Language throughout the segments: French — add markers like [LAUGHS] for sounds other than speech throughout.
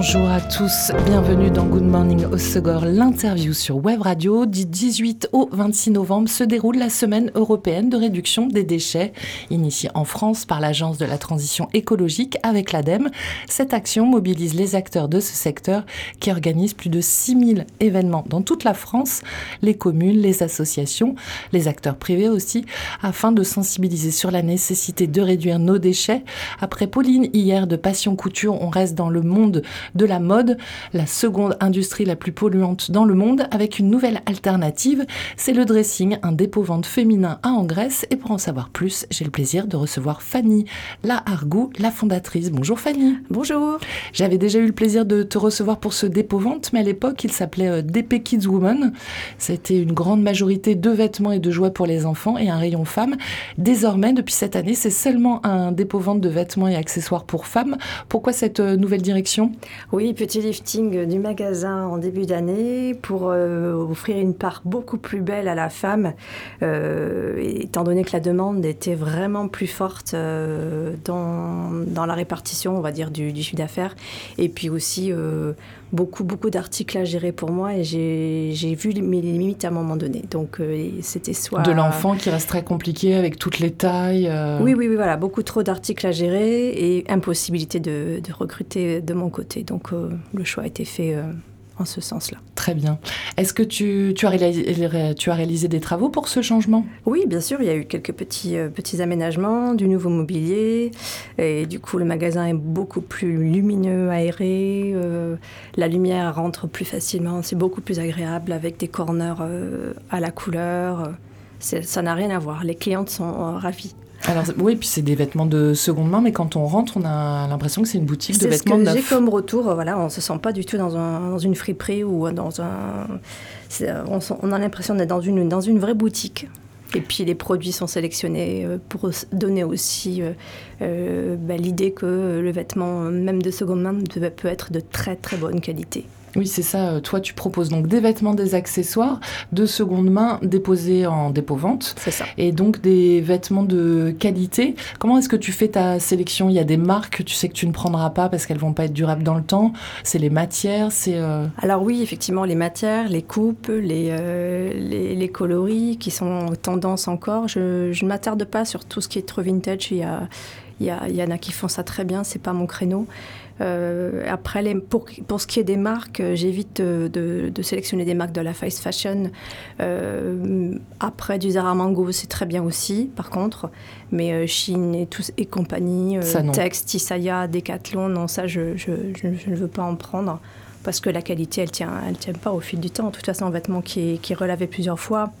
Bonjour à tous, bienvenue dans Good Morning au l'interview sur Web Radio. Du 18 au 26 novembre se déroule la semaine européenne de réduction des déchets, initiée en France par l'Agence de la transition écologique avec l'ADEME. Cette action mobilise les acteurs de ce secteur qui organisent plus de 6000 événements dans toute la France, les communes, les associations, les acteurs privés aussi, afin de sensibiliser sur la nécessité de réduire nos déchets. Après Pauline hier de Passion Couture, on reste dans le monde de la mode, la seconde industrie la plus polluante dans le monde, avec une nouvelle alternative. C'est le dressing, un dépôt-vente féminin à en Grèce. Et pour en savoir plus, j'ai le plaisir de recevoir Fanny La Argou, la fondatrice. Bonjour Fanny. Bonjour. J'avais déjà eu le plaisir de te recevoir pour ce dépôt-vente, mais à l'époque, il s'appelait euh, DP Kids Woman. C'était une grande majorité de vêtements et de jouets pour les enfants et un rayon femmes. Désormais, depuis cette année, c'est seulement un dépôt-vente de vêtements et accessoires pour femmes. Pourquoi cette euh, nouvelle direction? Oui, petit lifting du magasin en début d'année pour euh, offrir une part beaucoup plus belle à la femme, euh, étant donné que la demande était vraiment plus forte euh, dans, dans, la répartition, on va dire, du, du chiffre d'affaires. Et puis aussi beaucoup, beaucoup d'articles à gérer pour moi et j'ai vu mes limites à un moment donné. Donc, c'était soit. De l'enfant qui reste très compliqué avec toutes les tailles. Oui, oui, oui, voilà. Beaucoup trop d'articles à gérer et impossibilité de, de recruter de mon côté. Donc euh, le choix a été fait euh, en ce sens-là. Très bien. Est-ce que tu, tu, as réalisé, tu, as réalisé, des travaux pour ce changement? Oui, bien sûr. Il y a eu quelques petits, euh, petits aménagements, du nouveau mobilier. Et du coup, le magasin est beaucoup plus lumineux, aéré. la lumière rentre plus facilement. C'est beaucoup plus agréable avec des corners à la couleur. Ça n'a rien à voir. Les clientes sont ravies. Alors oui, puis c'est des vêtements de seconde main, mais quand on rentre, on a l'impression que c'est une boutique de vêtements neufs. C'est ce que j'ai comme retour. Voilà, on se sent pas du tout dans, un, dans une friperie ou dans un. On, on, a l'impression d'être dans une, dans une vraie boutique. Et puis les produits sont sélectionnés euh, pour donner aussi euh, euh, bah, l'idée que le vêtement, même de seconde main, peut être de très très bonne qualité. Oui, c'est ça. Euh, toi, tu proposes donc des vêtements, des accessoires de seconde main déposés en dépôt-vente. C'est ça. Et donc des vêtements de qualité. Comment est-ce que tu fais ta sélection? Il y a des marques que tu sais que tu ne prendras pas parce qu'elles vont pas être durables dans le temps. C'est les matières, c'est... Euh, Alors oui, effectivement, les matières, les coupes, les, euh, les, coloris qui sont tendance encore. Je, je ne m'attarde pas sur tout ce qui est trop vintage. Il y a il y, en a qui font ça très bien, c'est pas mon créneau. Euh, après, les, pour, pour, ce qui est des marques, euh, j'évite de, de, sélectionner des marques de la fast fashion. Euh, après, du Zara Mango, c'est très bien aussi, par contre. Mais Chine et, tout, et compagnie, Tex, Tisaya, Decathlon, non, ça, je, je, je, ne veux pas en prendre. Parce que la qualité, elle tient, elle tient pas au fil du temps. De toute façon, un vêtement qui est, qui est relavé plusieurs fois,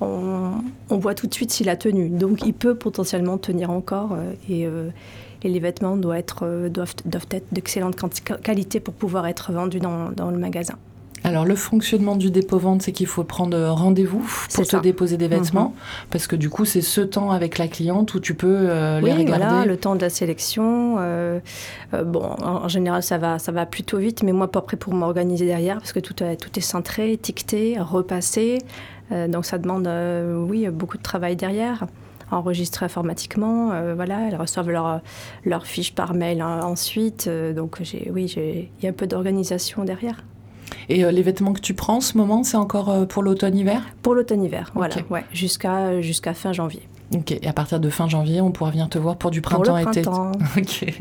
on, voit tout de suite s'il a tenu. Donc il peut potentiellement tenir encore euh, euh, et, les vêtements doivent être, euh, doivent, doivent être d'excellente qualité pour pouvoir être vendus dans, dans le magasin. Alors le fonctionnement du dépôt-vente, c'est qu'il faut prendre rendez-vous pour te déposer des vêtements, mhm. parce que du coup c'est ce temps avec la cliente où tu peux euh, les regarder. Voilà, le temps de la sélection. Euh, bon, en, général ça va, ça va plutôt vite, mais moi pas prêt pour m'organiser derrière, parce que tout, tout est centré, étiqueté, repassé, donc ça demande, oui, beaucoup de travail derrière enregistré informatiquement. voilà, elles reçoivent leur, leur fiche par mail hein, ensuite. donc, j'ai, oui, il y a un peu d'organisation derrière. Et euh, les vêtements que tu prends en ce moment, c'est encore euh, pour l'automne-hiver? Pour l'automne-hiver, voilà, ouais, jusqu'à jusqu'à fin janvier. Ok, et à partir de fin janvier, on pourra venir te voir pour du printemps-été. Printemps. [LAUGHS] ok.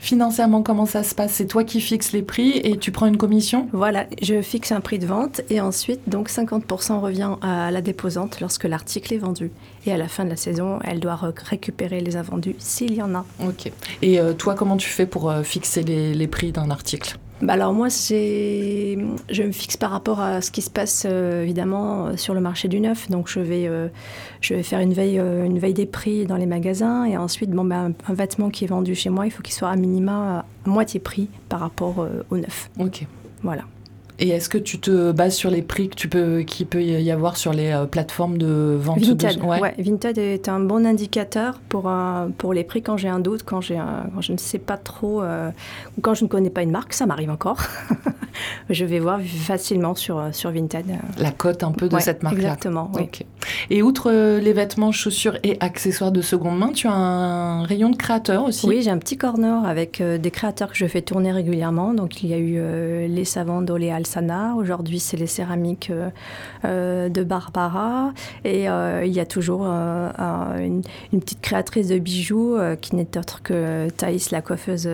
Financièrement, comment ça se passe? C'est toi qui fixes les prix et tu prends une commission? Voilà, je fixe un prix de vente et ensuite, donc 50% revient à la déposante lorsque l'article est vendu. Et à la fin de la saison, elle doit récupérer les invendus s'il y en a. Ok. Et euh, toi, comment tu fais pour fixer les, les prix d'un article? Alors moi, je me fixe par rapport à ce qui se passe euh, évidemment euh, sur le marché du neuf. Donc je vais, euh, je vais faire une veille, une veille des prix dans les magasins et ensuite, bon, bah, un, vêtement qui est vendu chez moi, il faut qu'il soit à minima à moitié prix par rapport au neuf. Ok. Voilà. Et est-ce que tu te bases sur les prix que tu peux, peut y avoir sur les euh, plateformes de vente Vinted, de... ouais. Vinted est un bon indicateur pour, pour les prix quand j'ai un doute, quand, j'ai quand je ne sais pas trop, euh, ou quand je ne connais pas une marque, ça m'arrive encore. [LAUGHS] je vais voir facilement sur, sur Vinted. La cote un peu de cette marque-là. Exactement, oui. Et outre euh, les vêtements, chaussures et accessoires de seconde main, tu as un rayon de créateurs aussi? Oui, j'ai un petit corner avec des créateurs que je fais tourner régulièrement. Donc il y a eu les savants d'Oléal Aujourd'hui, c'est les céramiques euh, euh, de Barbara. Et euh, il y a toujours une, petite créatrice de bijoux qui n'est autre que Thaïs, la coiffeuse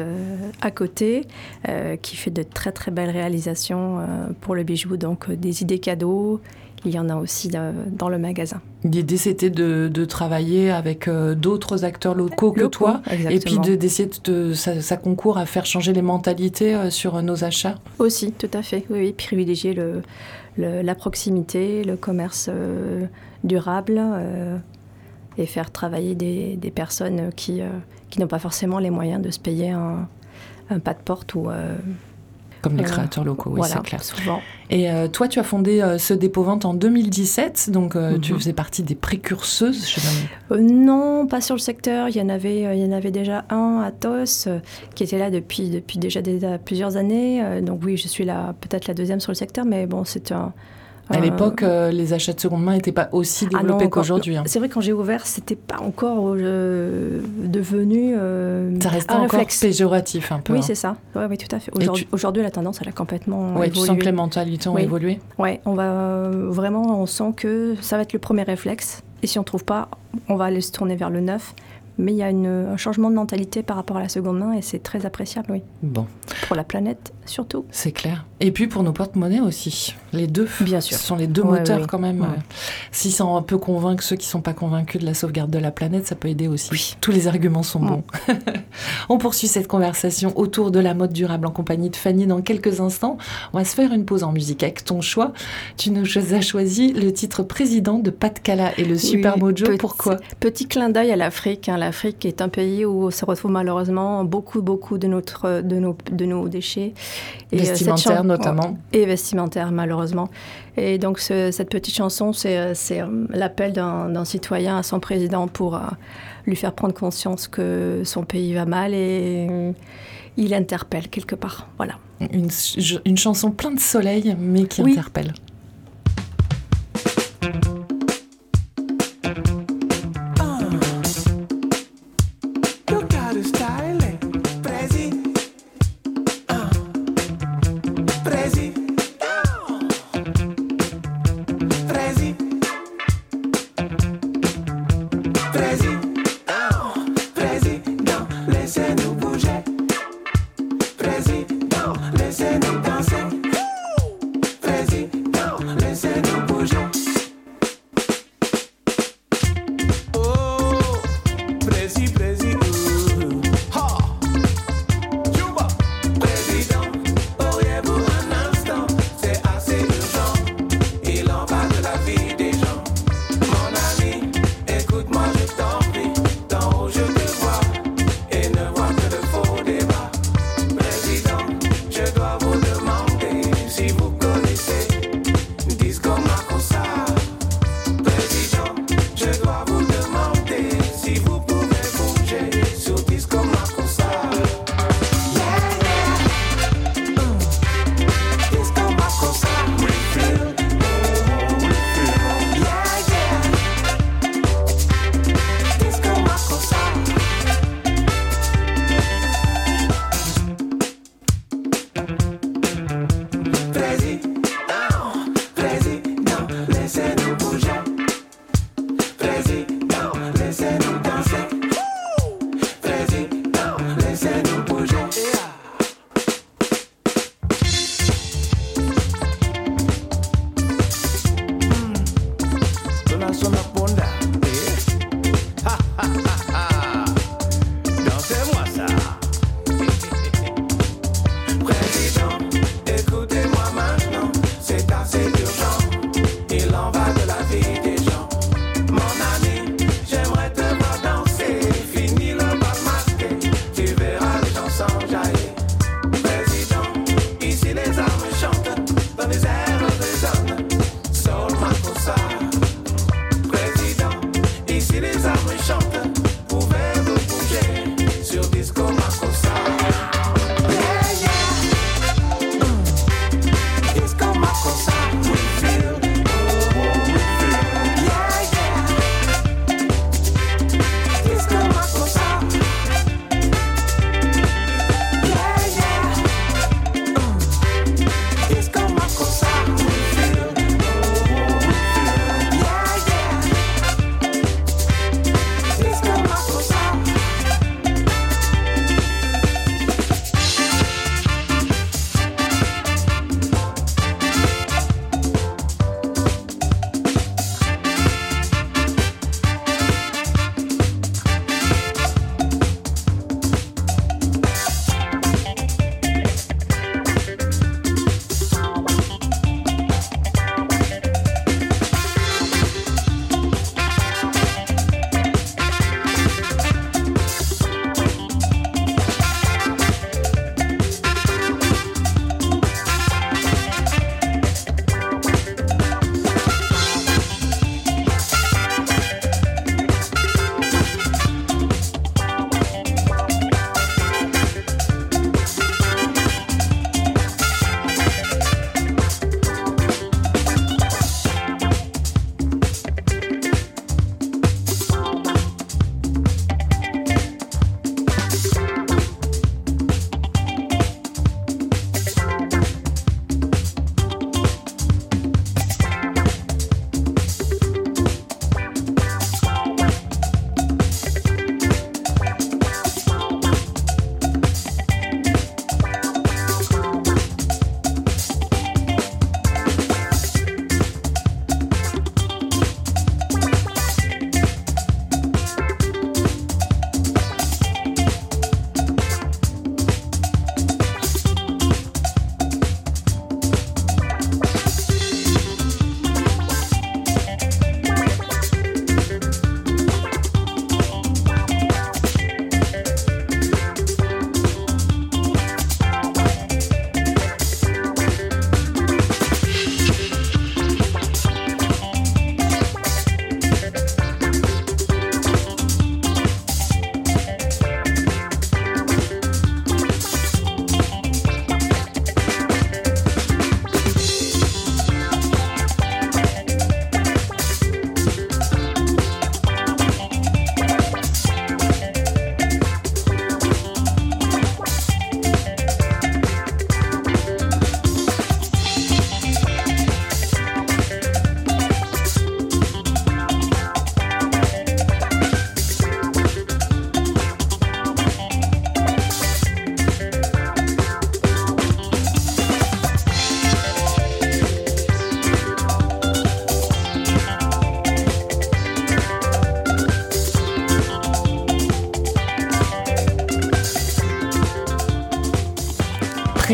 à côté, qui fait de très très belles réalisations pour le bijou. Donc des idées cadeaux, il y en a aussi dans le magasin. L'idée, c'était de, travailler avec euh, d'autres acteurs locaux que toi, et puis d'essayer de, ça, concourt à faire changer les mentalités euh, sur nos achats. Aussi, tout à fait. Oui, privilégier le, la proximité, le commerce euh, durable, et faire travailler des, personnes qui, qui n'ont pas forcément les moyens de se payer un, un pas de porte ou comme les créateurs locaux, oui, c'est clair. Souvent. Et euh, toi, tu as fondé euh, ce dépôt vente en 2017, donc euh, tu mhm. faisais partie des précurseuses je Non, pas sur le secteur. Il y en avait, il y en avait déjà un à TOS qui était là depuis, depuis déjà, déjà plusieurs années. donc oui, je suis là peut-être la deuxième sur le secteur, mais bon, c'est un à l'époque, euh, les achats de seconde main n'étaient pas aussi ah développés qu'aujourd'hui. Hein. C'est vrai, quand j'ai ouvert, c'était pas encore euh, devenu euh, ça restait encore péjoratif un peu. Oui, hein. c'est ça. Oui, oui, tout à fait. Aujourd'hui, la tendance, elle a complètement ouais, évolué. Tu sens que les mentalités ont évolué Oui, on va vraiment, on sent que ça va être le premier réflexe. Et si on ne trouve pas, on va aller se tourner vers le neuf mais il y a un changement de mentalité par rapport à la seconde main et c'est très appréciable, oui. Bon. Pour la planète, surtout. C'est clair. Et puis pour nos porte-monnaies aussi. Les deux. Bien sûr. Ce sont les deux moteurs quand même. Si ça peut convaincre ceux qui ne sont pas convaincus de la sauvegarde de la planète, ça peut aider aussi. Oui. Tous les arguments sont bons. [LAUGHS] On poursuit cette conversation autour de la mode durable en compagnie de Fanny dans quelques instants. On va se faire une pause en musique avec ton choix. Tu nous as choisi le titre président de Pat Cala et le Super Mojo. Pourquoi? Petit clin d'œil à l'Afrique. Hein, l'Afrique est un pays où se retrouve malheureusement beaucoup, beaucoup de, notre, de, nos, de nos déchets. Et euh, vestimentaires notamment. Et vestimentaires, malheureusement. Et donc cette petite chanson, c'est euh, l'appel d'un citoyen à son président pour euh, lui faire prendre conscience que son pays va mal et il interpelle quelque part. Voilà. Une, une chanson pleine de soleil, mais qui interpelle.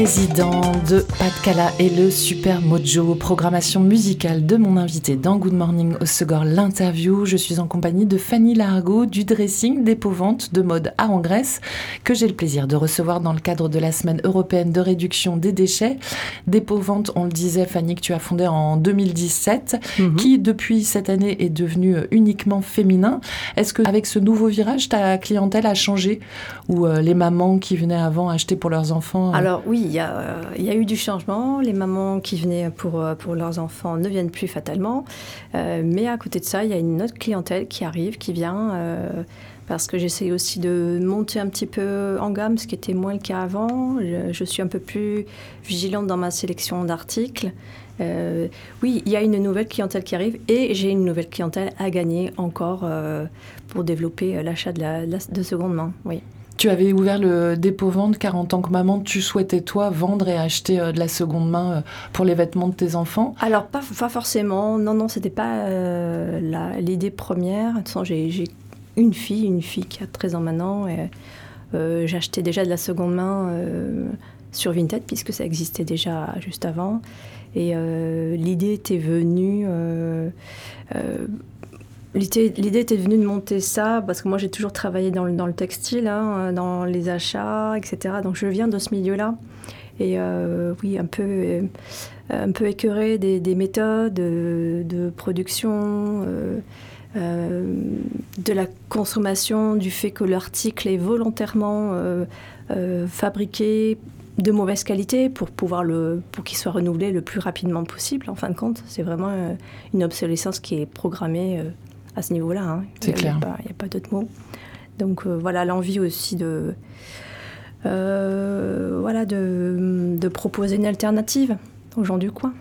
Président de Pat et le Super Mojo, programmation musicale de mon invité dans Good Morning au Segor, l'interview. Je suis en compagnie de Fanny Largo du dressing dépôt-vente de mode à Grèce que j'ai le plaisir de recevoir dans le cadre de la semaine européenne de réduction des déchets. Dépôt-vente, on le disait Fanny, que tu as fondé en 2017, mhm. qui depuis cette année est devenu uniquement féminin. Est-ce que avec ce nouveau virage, ta clientèle a changé? Ou euh, les mamans qui venaient avant acheter pour leurs enfants euh, Alors oui, il y, a eu du changement. Les mamans qui venaient pour, euh, leurs enfants ne viennent plus fatalement. mais à côté de ça, il y a une autre clientèle qui arrive, qui vient parce que j'essaie aussi de monter un petit peu en gamme, ce qui était moins le cas avant. Je, suis un peu plus vigilante dans ma sélection d'articles. Euh, oui, il y a une nouvelle clientèle qui arrive et j'ai une nouvelle clientèle à gagner encore euh, pour développer euh, l'achat de, de seconde main. Oui. Tu avais ouvert le dépôt vente car en tant que maman, tu souhaitais toi vendre et acheter de la seconde main pour les vêtements de tes enfants? Alors pas, pas forcément. Non, non, c'était pas l'idée première. De toute façon, j'ai une fille, une fille qui a 13 ans maintenant. Et, euh, J'achetais déjà de la seconde main euh, sur Vinted, puisque ça existait déjà juste avant. Et euh, l'idée était venue. L'idée était venue de monter ça, parce que moi j'ai toujours travaillé dans le, textile, hein, dans les achats, etc. Donc je viens de ce milieu-là. Et oui, un peu, un peu écœuré des, des méthodes de production. Euh, de la consommation, du fait que l'article est volontairement euh, euh, fabriqué de mauvaise qualité pour pouvoir le pour qu'il soit renouvelé le plus rapidement possible en fin de compte c'est vraiment une obsolescence qui est programmée à ce niveau-là hein. c'est clair il n'y a pas, d'autre mot donc voilà l'envie aussi de voilà de, de, proposer une alternative aux gens du coin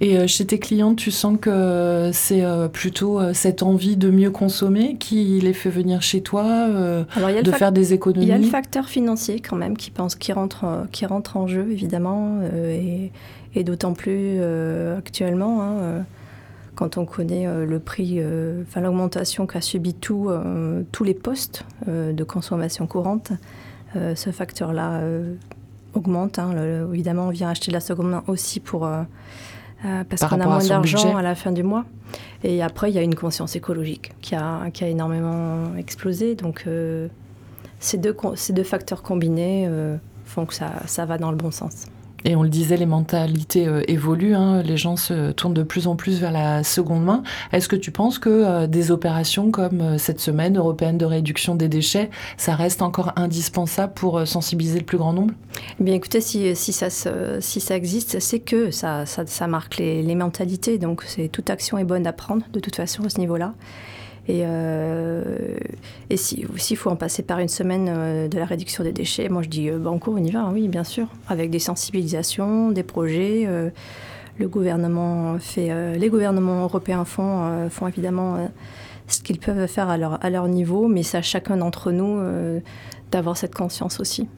et euh, chez tes clients, tu sens que c'est euh, plutôt euh, cette envie de mieux consommer qui les fait venir chez toi, de faire des économies? Il y a le facteur financier quand même qui, pense, qui, rentre, qui rentre en jeu, évidemment, et, d'autant plus actuellement. Hein, quand on connaît le prix, enfin l'augmentation qu'a subi tout, tous les postes de consommation courante, ce facteur-là augmente. Hein, évidemment, on vient acheter de la seconde main aussi pour euh, parce qu'on a moins d'argent à la fin du mois. Et après, il y a une conscience écologique qui a, qui a énormément explosé. Donc, euh, ces, deux, ces deux facteurs combinés euh, font que ça, ça va dans le bon sens. Et on le disait, les mentalités euh, évoluent, hein. les gens se tournent de plus en plus vers la seconde main. Est-ce que tu penses que euh, des opérations comme euh, cette semaine européenne de réduction des déchets, ça reste encore indispensable pour sensibiliser le plus grand nombre? Eh Bien écoutez, si, si, ça, si ça existe, c'est que ça, ça, marque les, les mentalités, donc toute action est bonne à prendre de toute façon à ce niveau-là. Et, euh, et s'il si, faut en passer par une semaine euh, de la réduction des déchets, moi je dis euh, banco, on y va, hein, oui, bien sûr, avec des sensibilisations, des projets. le gouvernement fait, les gouvernements européens font, font évidemment ce qu'ils peuvent faire à leur niveau, mais c'est à chacun d'entre nous d'avoir cette conscience aussi.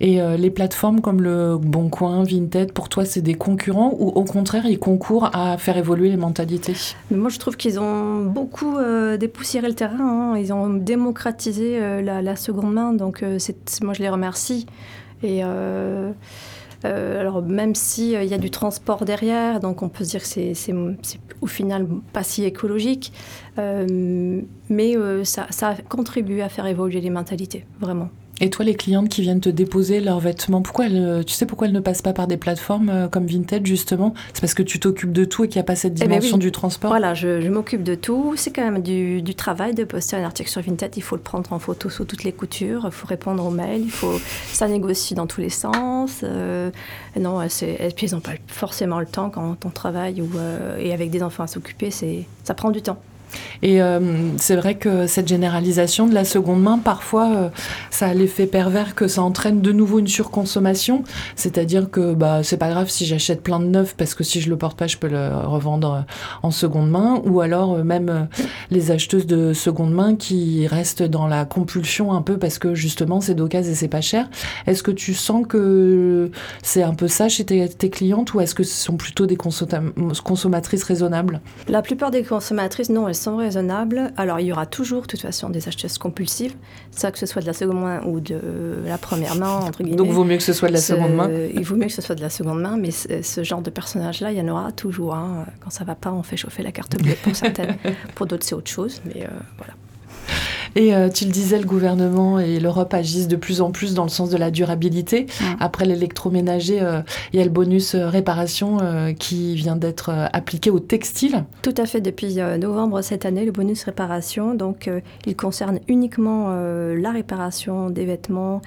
Et euh, les plateformes comme le Bon Coin, Vinted, pour toi, c'est des concurrents ou au contraire, ils concourent à faire évoluer les mentalités? Moi, je trouve qu'ils ont beaucoup euh, dépoussiéré le terrain. Hein. Ils ont démocratisé euh, la, seconde main. Donc, moi, je les remercie. Et. alors même s'il il y a du transport derrière, donc on peut se dire que c'est au final pas si écologique, mais ça, ça a contribué à faire évoluer les mentalités, vraiment. Et toi, les clientes qui viennent te déposer leurs vêtements, pourquoi tu sais pourquoi elles ne passent pas par des plateformes euh, comme Vinted justement? C'est parce que tu t'occupes de tout et qu'il n'y a pas cette eh ben dimension du transport? Voilà, je, m'occupe de tout. C'est quand même du, travail de poster un article sur Vinted. Il faut le prendre en photo sous toutes les coutures, il faut répondre aux mails, il faut, ça négocie dans tous les sens. Euh, non, et puis ils n'ont pas forcément le temps quand on travaille ou, euh, et avec des enfants à s'occuper, ça prend du temps. Et euh, c'est vrai que cette généralisation de la seconde main, parfois, euh, ça a l'effet pervers que ça entraîne de nouveau une surconsommation. C'est-à-dire que bah, c'est pas grave si j'achète plein de neufs parce que si je le porte pas, je peux le revendre euh, en seconde main. Ou alors même les acheteuses de seconde main qui restent dans la compulsion un peu parce que justement c'est d'occasion et c'est pas cher. Est-ce que tu sens que c'est un peu ça chez tes, tes clientes ou est-ce que ce sont plutôt des consommatrices raisonnables? La plupart des consommatrices, non, sont raisonnables. Alors, il y aura toujours, de toute façon, des acheteuses compulsives, ça que ce soit de la seconde main ou de la première main, entre guillemets. Donc, il vaut mieux que ce soit de la seconde main Il vaut mieux que ce soit de la seconde main, mais ce genre de personnage-là, il y en aura toujours. Hein. Quand ça va pas, on fait chauffer la carte bleue pour certaines. [LAUGHS] pour d'autres, c'est autre chose, mais euh, voilà. Et euh, tu le disais, le gouvernement et l'Europe agissent de plus en plus dans le sens de la durabilité. Après l'électroménager, euh, il y a le bonus euh, réparation qui vient d'être appliqué au textile. Tout à fait, depuis novembre cette année, le bonus réparation, donc il concerne uniquement la réparation des vêtements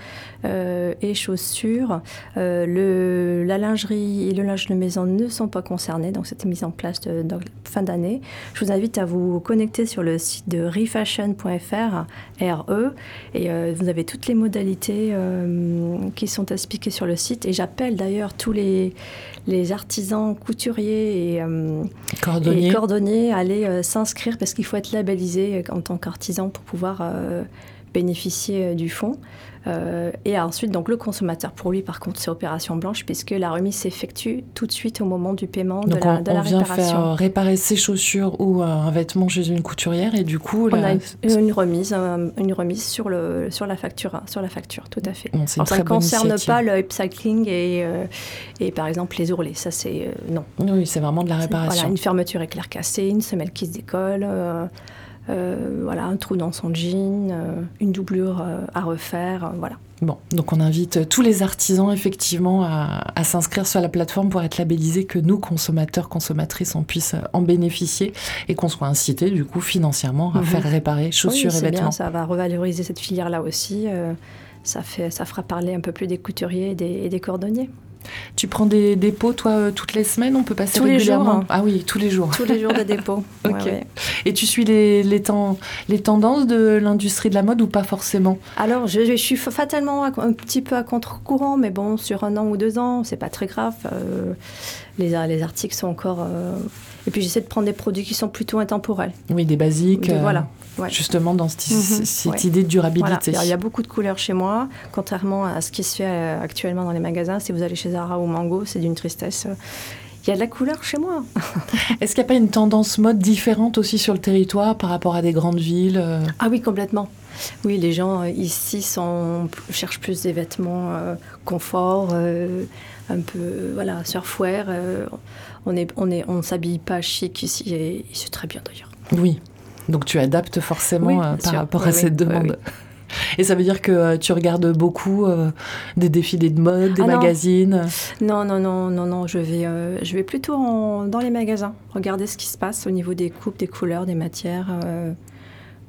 et chaussures. le, la lingerie et le linge de maison ne sont pas concernés, donc c'était mis en place de, fin d'année. Je vous invite à vous connecter sur le site de refashion.fr RE. Et euh, vous avez toutes les modalités euh, qui sont expliquées sur le site. Et j'appelle d'ailleurs tous les, les artisans couturiers et, euh, cordonniers. à aller s'inscrire parce qu'il faut être labellisé en tant qu'artisan pour pouvoir bénéficier du fonds. Euh, et ensuite, donc le consommateur, pour lui, par contre, c'est opération blanche puisque la remise s'effectue tout de suite au moment du paiement de la, de on, vient faire réparer ses chaussures ou un vêtement chez une couturière et du coup, on a une, remise, euh, une remise sur le sur la facture, sur la facture, tout à fait. ça ne concerne pas le upcycling et euh, et par exemple les ourlets, ça c'est non. Oui, c'est vraiment de la réparation. Voilà, une fermeture éclair cassée, une semelle qui se décolle. Euh, voilà, un trou dans son jean, euh, une doublure euh, à refaire, voilà. Bon, donc on invite tous les artisans effectivement à, s'inscrire sur la plateforme pour être labellisés, que nous, consommateurs, consommatrices, on puisse en bénéficier et qu'on soit incités du coup financièrement à mhm. faire réparer chaussures et vêtements. Bien, ça va revaloriser cette filière-là aussi. ça, fait, ça fera parler un peu plus des couturiers et des cordonniers. Tu prends des dépôts, toi, euh, toutes les semaines On peut passer tous régulièrement les jours. Hein. Ah oui, tous les jours. Tous les jours de [LAUGHS] dépôt. ok. Et tu suis les, les, temps, les tendances de l'industrie de la mode ou pas forcément? Alors, je, suis fatalement un petit peu à contre-courant, mais bon, sur un an ou deux ans, c'est pas très grave. Euh, les, les, articles sont encore. Euh, et puis j'essaie de prendre des produits qui sont plutôt intemporels. Oui, des basiques. voilà. Justement, dans cette, mhm. idée de durabilité. Il y a beaucoup de couleurs chez moi, contrairement à ce qui se fait euh, actuellement dans les magasins. Si vous allez chez Zara ou Mango, c'est d'une tristesse. Il y a de la couleur chez moi. [LAUGHS] Est-ce qu'il n'y a pas une tendance mode différente aussi sur le territoire par rapport à des grandes villes euh? Ah oui, complètement. Oui, les gens euh, ici sont, cherchent plus des vêtements confort, un peu voilà surfwear. On est, on est, on s'habille pas chic ici et c'est très bien d'ailleurs. Oui, donc tu adaptes forcément euh, par rapport à cette demande. Et ça veut dire que euh, tu regardes beaucoup euh, des défilés de mode, des ah magazines? Non. non, non, non, non, je vais, je vais plutôt dans les magasins, regarder ce qui se passe au niveau des coupes, des couleurs, des matières.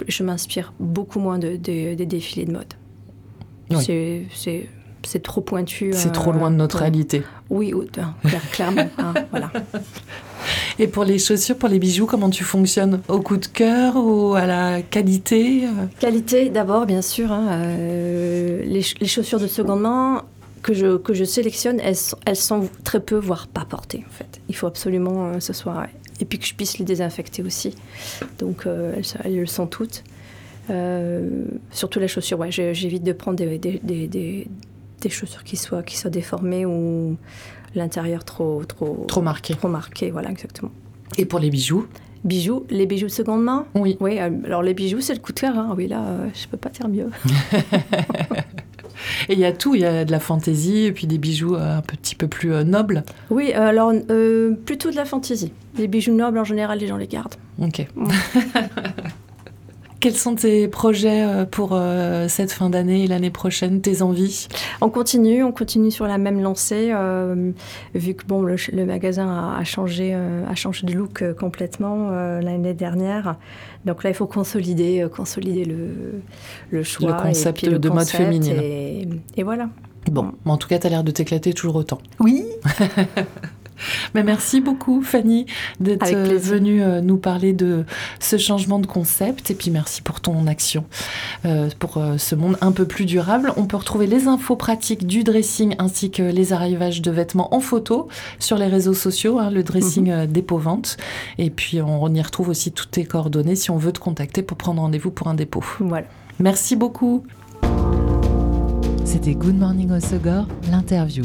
je m'inspire beaucoup moins de, des défilés de mode. C'est c'est trop pointu. C'est trop loin de notre réalité. Oui, clairement. Hein, [LAUGHS] voilà. Et pour les chaussures, pour les bijoux, comment tu fonctionnes? Au coup de cœur ou à la qualité euh? Qualité d'abord, bien sûr. Hein, euh, les, chaussures de seconde main que je, que je sélectionne, elles, elles sont très peu, voire pas portées en fait. Il faut absolument euh, ce soit... Et puis que je puisse les désinfecter aussi. Donc elles, elles, le sont toutes. surtout les chaussures, ouais, j'évite de prendre des, des, des, des, chaussures qui soient, qui soient déformées ou l'intérieur trop, trop, trop marqué. Trop marqué, voilà, exactement. Et pour les bijoux? Bijoux, les bijoux de seconde main? Oui. Oui, euh, alors les bijoux, c'est le coup de cœur. Hein. Oui, là, euh, je peux pas dire mieux. [LAUGHS] [LAUGHS] et il y a tout, il y a de la fantaisie et puis des bijoux euh, un petit peu plus nobles. Oui, alors plutôt de la fantaisie. Les bijoux nobles, en général, les gens les gardent. Ok. [LAUGHS] Quels sont tes projets euh, pour euh, cette fin d'année et l'année prochaine, tes envies? On continue, on continue sur la même lancée, euh, vu que bon, le, magasin a, changé, a changé de look complètement l'année dernière. Donc là, il faut consolider, consolider le, le choix. Le concept de mode féminine. Et, et voilà. Bon, en tout cas, tu as l'air de t'éclater toujours autant. Oui [LAUGHS] Mais merci beaucoup, Fanny, d'être venue euh, nous parler de ce changement de concept. Et puis merci pour ton action euh, pour euh, ce monde un peu plus durable. On peut retrouver les infos pratiques du dressing ainsi que les arrivages de vêtements en photo sur les réseaux sociaux, hein, le dressing mhm. dépôt-vente. Et puis on, y retrouve aussi toutes tes coordonnées si on veut te contacter pour prendre rendez-vous pour un dépôt. Voilà. Merci beaucoup. C'était Good Morning Osogor, l'interview